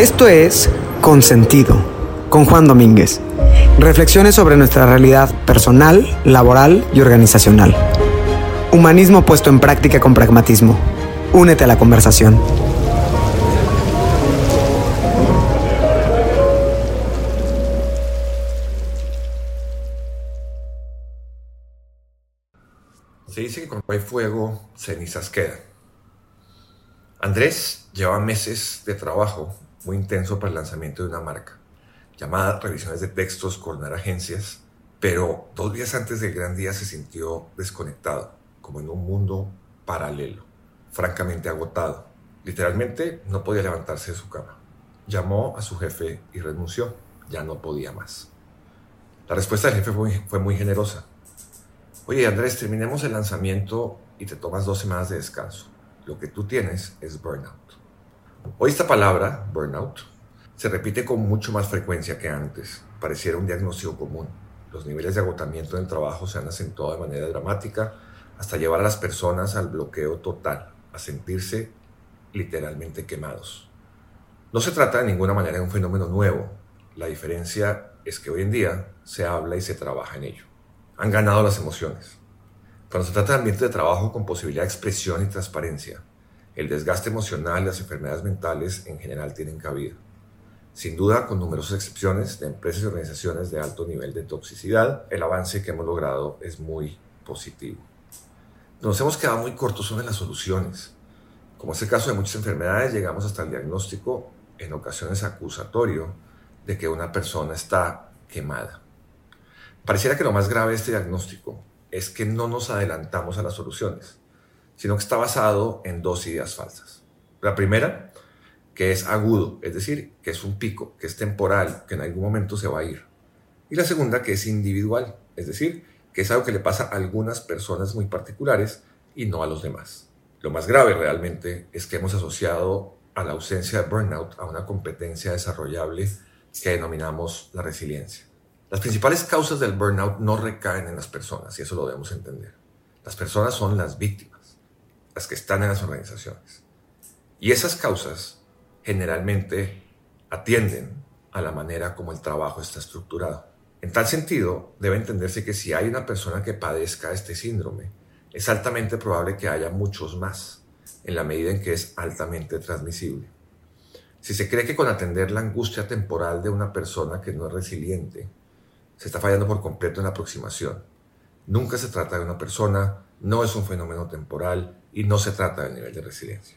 Esto es Consentido, con Juan Domínguez. Reflexiones sobre nuestra realidad personal, laboral y organizacional. Humanismo puesto en práctica con pragmatismo. Únete a la conversación. Se dice que cuando hay fuego, cenizas quedan. Andrés lleva meses de trabajo muy intenso para el lanzamiento de una marca, llamada revisiones de textos, coordinar agencias, pero dos días antes del gran día se sintió desconectado, como en un mundo paralelo, francamente agotado. Literalmente no podía levantarse de su cama. Llamó a su jefe y renunció, ya no podía más. La respuesta del jefe fue fue muy generosa. Oye Andrés, terminemos el lanzamiento y te tomas dos semanas de descanso. Lo que tú tienes es burnout. Hoy esta palabra, burnout, se repite con mucho más frecuencia que antes. Pareciera un diagnóstico común. Los niveles de agotamiento en el trabajo se han acentuado de manera dramática hasta llevar a las personas al bloqueo total, a sentirse literalmente quemados. No se trata de ninguna manera de un fenómeno nuevo. La diferencia es que hoy en día se habla y se trabaja en ello. Han ganado las emociones. Cuando se trata de ambiente de trabajo con posibilidad de expresión y transparencia, el desgaste emocional y las enfermedades mentales en general tienen cabida. Sin duda, con numerosas excepciones de empresas y organizaciones de alto nivel de toxicidad, el avance que hemos logrado es muy positivo. Nos hemos quedado muy cortos en las soluciones. Como es el caso de muchas enfermedades, llegamos hasta el diagnóstico, en ocasiones acusatorio, de que una persona está quemada. Pareciera que lo más grave de este diagnóstico es que no nos adelantamos a las soluciones sino que está basado en dos ideas falsas. La primera, que es agudo, es decir, que es un pico, que es temporal, que en algún momento se va a ir. Y la segunda, que es individual, es decir, que es algo que le pasa a algunas personas muy particulares y no a los demás. Lo más grave realmente es que hemos asociado a la ausencia de burnout a una competencia desarrollable que denominamos la resiliencia. Las principales causas del burnout no recaen en las personas y eso lo debemos entender. Las personas son las víctimas que están en las organizaciones. Y esas causas generalmente atienden a la manera como el trabajo está estructurado. En tal sentido, debe entenderse que si hay una persona que padezca este síndrome, es altamente probable que haya muchos más, en la medida en que es altamente transmisible. Si se cree que con atender la angustia temporal de una persona que no es resiliente, se está fallando por completo en la aproximación. Nunca se trata de una persona, no es un fenómeno temporal y no se trata del nivel de resiliencia.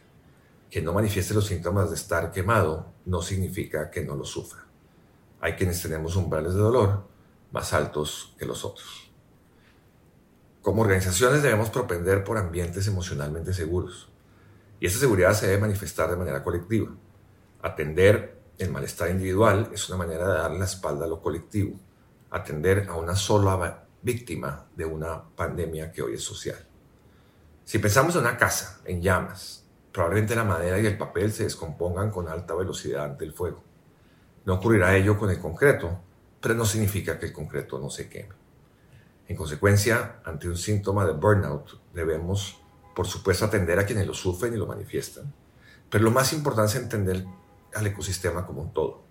Que no manifieste los síntomas de estar quemado no significa que no lo sufra. Hay quienes tenemos umbrales de dolor más altos que los otros. Como organizaciones debemos propender por ambientes emocionalmente seguros. Y esa seguridad se debe manifestar de manera colectiva. Atender el malestar individual es una manera de dar la espalda a lo colectivo. Atender a una sola víctima de una pandemia que hoy es social. Si pensamos en una casa en llamas, probablemente la madera y el papel se descompongan con alta velocidad ante el fuego. No ocurrirá ello con el concreto, pero no significa que el concreto no se queme. En consecuencia, ante un síntoma de burnout, debemos, por supuesto, atender a quienes lo sufren y lo manifiestan, pero lo más importante es entender al ecosistema como un todo.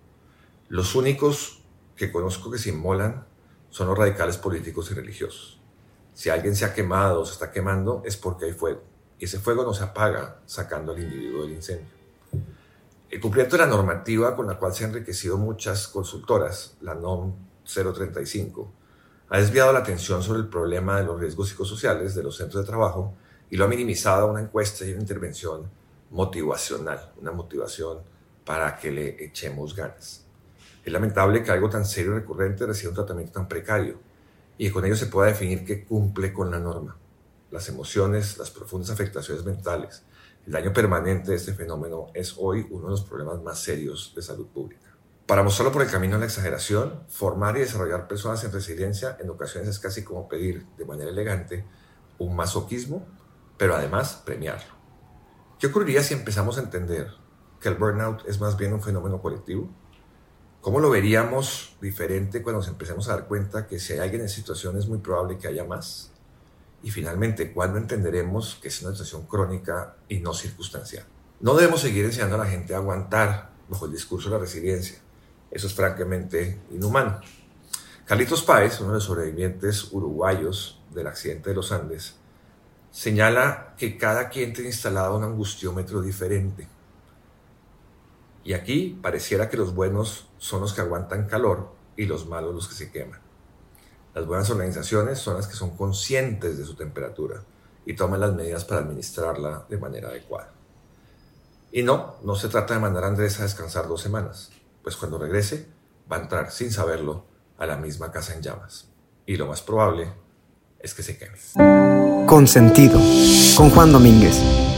Los únicos que conozco que se inmolan son los radicales políticos y religiosos. Si alguien se ha quemado o se está quemando es porque hay fuego. Y ese fuego no se apaga sacando al individuo del incendio. El cumplimiento de la normativa con la cual se han enriquecido muchas consultoras, la NOM 035, ha desviado la atención sobre el problema de los riesgos psicosociales de los centros de trabajo y lo ha minimizado a una encuesta y una intervención motivacional, una motivación para que le echemos ganas. Es lamentable que algo tan serio y recurrente reciba un tratamiento tan precario y con ello se pueda definir que cumple con la norma. Las emociones, las profundas afectaciones mentales, el daño permanente de este fenómeno es hoy uno de los problemas más serios de salud pública. Para mostrarlo por el camino de la exageración, formar y desarrollar personas en resiliencia en ocasiones es casi como pedir de manera elegante un masoquismo, pero además premiarlo. ¿Qué ocurriría si empezamos a entender que el burnout es más bien un fenómeno colectivo? ¿Cómo lo veríamos diferente cuando nos empecemos a dar cuenta que si hay alguien en situación es muy probable que haya más? Y finalmente, ¿cuándo entenderemos que es una situación crónica y no circunstancial? No debemos seguir enseñando a la gente a aguantar bajo el discurso de la resiliencia. Eso es francamente inhumano. Carlitos Páez, uno de los sobrevivientes uruguayos del accidente de los Andes, señala que cada quien tiene instalado un angustiómetro diferente. Y aquí pareciera que los buenos son los que aguantan calor y los malos los que se queman. Las buenas organizaciones son las que son conscientes de su temperatura y toman las medidas para administrarla de manera adecuada. Y no, no se trata de mandar a Andrés a descansar dos semanas, pues cuando regrese va a entrar sin saberlo a la misma casa en llamas. Y lo más probable es que se queme. Consentido, con Juan Domínguez.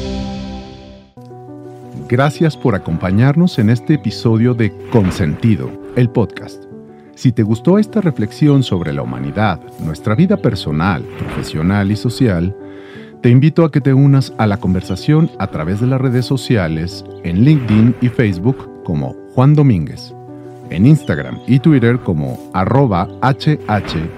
Gracias por acompañarnos en este episodio de Consentido, el podcast. Si te gustó esta reflexión sobre la humanidad, nuestra vida personal, profesional y social, te invito a que te unas a la conversación a través de las redes sociales en LinkedIn y Facebook como Juan Domínguez, en Instagram y Twitter como arroba hh-juand.